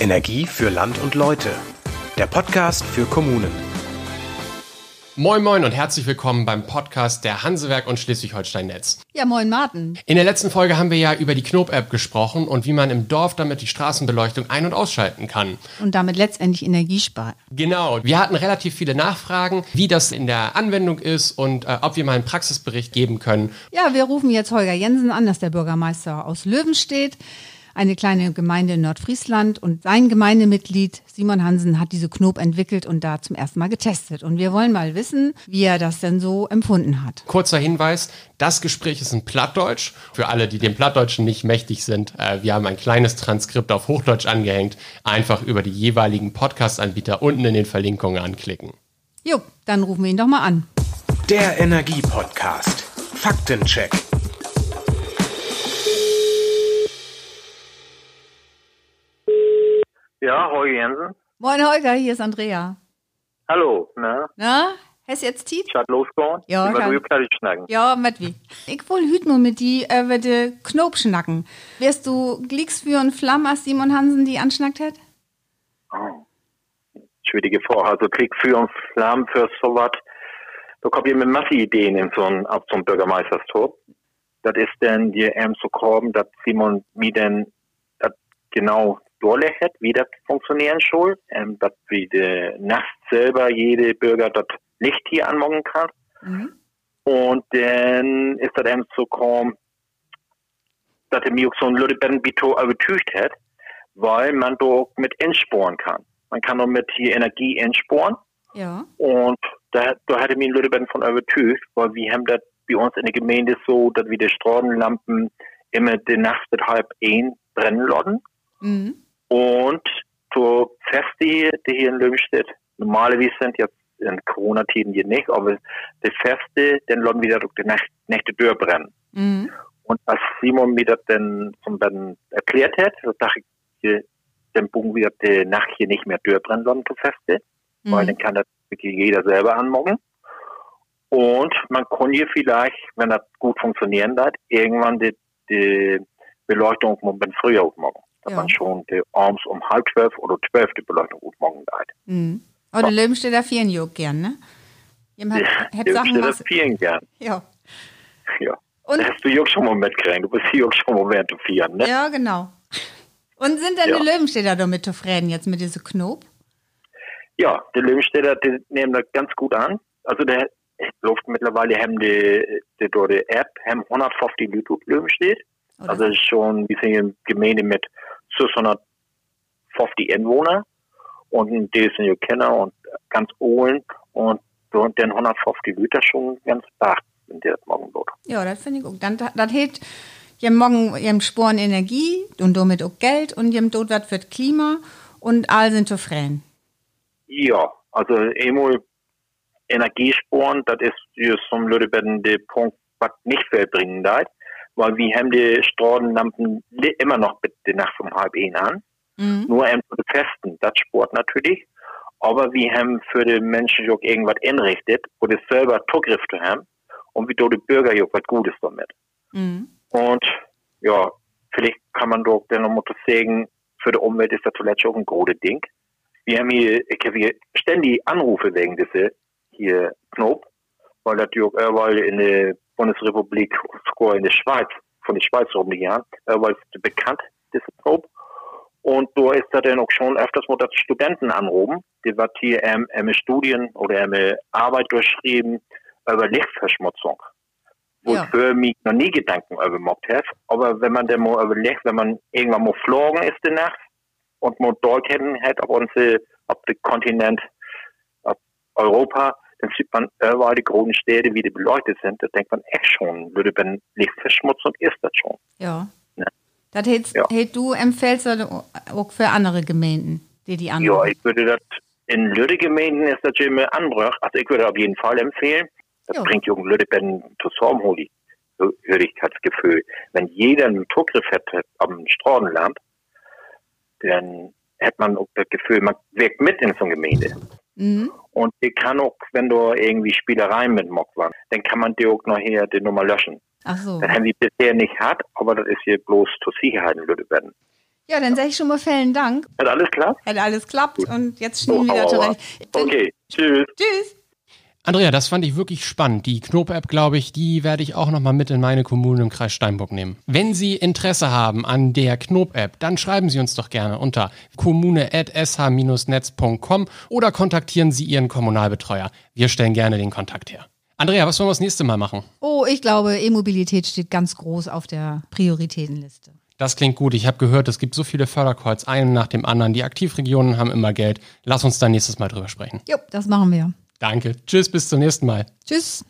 Energie für Land und Leute. Der Podcast für Kommunen. Moin Moin und herzlich willkommen beim Podcast der Hansewerk und Schleswig-Holstein-Netz. Ja, moin Martin. In der letzten Folge haben wir ja über die Knob-App gesprochen und wie man im Dorf damit die Straßenbeleuchtung ein- und ausschalten kann. Und damit letztendlich Energie sparen. Genau. Wir hatten relativ viele Nachfragen, wie das in der Anwendung ist und äh, ob wir mal einen Praxisbericht geben können. Ja, wir rufen jetzt Holger Jensen an, das ist der Bürgermeister aus Löwenstedt eine kleine Gemeinde in Nordfriesland und sein Gemeindemitglied Simon Hansen hat diese Knob entwickelt und da zum ersten Mal getestet. Und wir wollen mal wissen, wie er das denn so empfunden hat. Kurzer Hinweis, das Gespräch ist in Plattdeutsch. Für alle, die dem Plattdeutschen nicht mächtig sind, äh, wir haben ein kleines Transkript auf Hochdeutsch angehängt. Einfach über die jeweiligen Podcast-Anbieter unten in den Verlinkungen anklicken. Jo, dann rufen wir ihn doch mal an. Der Energie-Podcast. Faktencheck. Ja, Holger Jensen. Moin Holger, hier ist Andrea. Hallo, ne? Na, hast jetzt Zeit? Schat losgegangen? Ja, Über kann. du fertig schnacken. Ja, mit wie? Ich will hüt nur mit die, äh, mit de Knob schnacken. Wärst du Glicks für und Flamm, als Simon Hansen die anschnackt hat? Oh. Schwierige Frage. Also Krieg für und Flammen für sowas. Da kommt ihr mit Masse Ideen in so ein, auf so ein Bürgermeisterstor. Das ist dann die ähm so kommen, dass Simon mir denn das genau durchlegt, wie das funktionieren soll. Ähm, dass wie de nachts selber jede Bürger das Licht hier anmachen kann. Mhm. Und dann ist das eben so gekommen, dass er mir so ein Lüdebetten-Bito übertücht hat, weil man da mit insporen kann. Man kann doch mit hier Energie insporen. Ja. Und da, da hatte mir ein Lüdebetten von übertücht, weil wir haben das bei uns in der Gemeinde so, dass wir die Straßenlampen immer die Nacht mit halb ein brennen lassen. Mhm. Und so Feste hier, die hier in Löwenstedt, normalerweise sind jetzt in Corona-Tiden hier nicht, aber die Feste, dann lassen wir durch die Nacht, Nächte durchbrennen. Mhm. Und als Simon mir das dann zum dann erklärt hat, so dachte ich, dann buchen wir die Nacht hier nicht mehr durchbrennen lassen, die Feste, weil Mhm. dann kann das wirklich jeder selber anmachen. Und man kann hier vielleicht, wenn das gut funktionieren wird, irgendwann die, die Beleuchtung ein bisschen früher aufmachen. Dass Ja. man schon die abends um halb zwölf oder zwölf die Beleuchtung aufmachen wird. Mhm. Oder Löwenstädter vieren jo gern, ne? Jem hat, Sachen was. vielen gern. Ja. Ja. Und, hast du ja auch schon mal mitgekriegt. Du bist hier auch schon mal während der Vieren, ne? ja, genau. Und sind denn Ja. die Löwenstädter damit zufrieden jetzt mit diesem Knob? Ja, die Löwenstädter, die nehmen das ganz gut an. Also der läuft mittlerweile haben die, die, die App, haben 150 Leute. Oder? Also das ist schon, sind eine Gemeinde mit 650 Einwohner. Und die sind ja Kenner und ganz Ohlen. Und so den 150 Leute schon ganz bach, wenn die das morgen dort. ja, das finde ich auch. Dann, das hält jem morgen jem Sporen Energie und damit auch Geld und jem dort was für das Klima und all sind zufrieden. Ja, also einmal Energiesporen, das ist zum Lüdebetten der Punkt, was nicht viel bringen da, weil wir haben die Straßenlampen immer noch bitte Nacht um halb ein an, Mhm. nur die Festen, das Sport natürlich, aber wir haben für die Menschen auch irgendwas einrichtet, wo die selber Zugriff zu haben und wie die Bürger auch was Gutes damit. Mhm. Und ja, vielleicht kann man doch dann noch mal sagen, für die Umwelt ist das zuletzt auch ein großes Ding. Wir haben hier, ich habe hier ständig Anrufe wegen dieser hier Knob, weil das ja auch überall in der Bundesrepublik, sogar in der Schweiz, von der Schweiz rum die Jahren, überall ist bekannt, diese Knob. Und da ist da dann auch schon öfters mal, dass Studenten anrufen, die was hier ähm, ähm, Studien oder ähm, Arbeit durchschrieben über Lichtverschmutzung Ja. ich für mich noch nie Gedanken über gemacht habe. Aber wenn man dann mal überlegt, wenn man irgendwann mal flogen ist in Nacht und mal dort hätten hat auf unsere, auf den Kontinent, auf Europa, dann sieht man überall die großen Städte, wie die beleuchtet sind. Da denkt man echt schon, würde wenn Lichtverschmutzung ist das schon. Ja. Ja. Das hättest, Ja. hätt du empfehlst du auch für andere Gemeinden, die die Ja, anrufen. ich würde das, in Lüde-Gemeinden ist das immer Anbrach. Also ich würde auf jeden Fall empfehlen. Das Ja. bringt Jungen Lüde-Ben zusammen, holi. So würde ich das Gefühl. Wenn jeder einen Zugriff hätte am Straßenlamp, dann hätte man auch das Gefühl, man wirkt mit in so einer Gemeinde. Mhm. Und die kann auch, wenn du irgendwie Spielereien mit Mock waren, dann kann man die auch noch hier die Nummer löschen. Ach so. Das haben wir bisher nicht gehabt, aber das ist hier bloß zur Sicherheit in Lüdebetten. Ja, dann sage ich schon mal vielen Dank. Hat alles klar? Hat alles klappt und jetzt stehen wir wieder zurecht. Okay, tschüss. Tschüss. Andrea, das fand ich wirklich spannend. Die Knob-App, glaube ich, die werde ich auch nochmal mit in meine Kommune im Kreis Steinburg nehmen. Wenn Sie Interesse haben an der Knob-App, dann schreiben Sie uns doch gerne unter kommune.sh-netz.com oder kontaktieren Sie Ihren Kommunalbetreuer. Wir stellen gerne den Kontakt her. Andrea, was wollen wir das nächste Mal machen? Oh, ich glaube, E-Mobilität steht ganz groß auf der Prioritätenliste. Das klingt gut. Ich habe gehört, es gibt so viele Fördercalls, einen nach dem anderen. Die Aktivregionen haben immer Geld. Lass uns dann nächstes Mal drüber sprechen. Jo, das machen wir. Danke. Tschüss, bis zum nächsten Mal. Tschüss.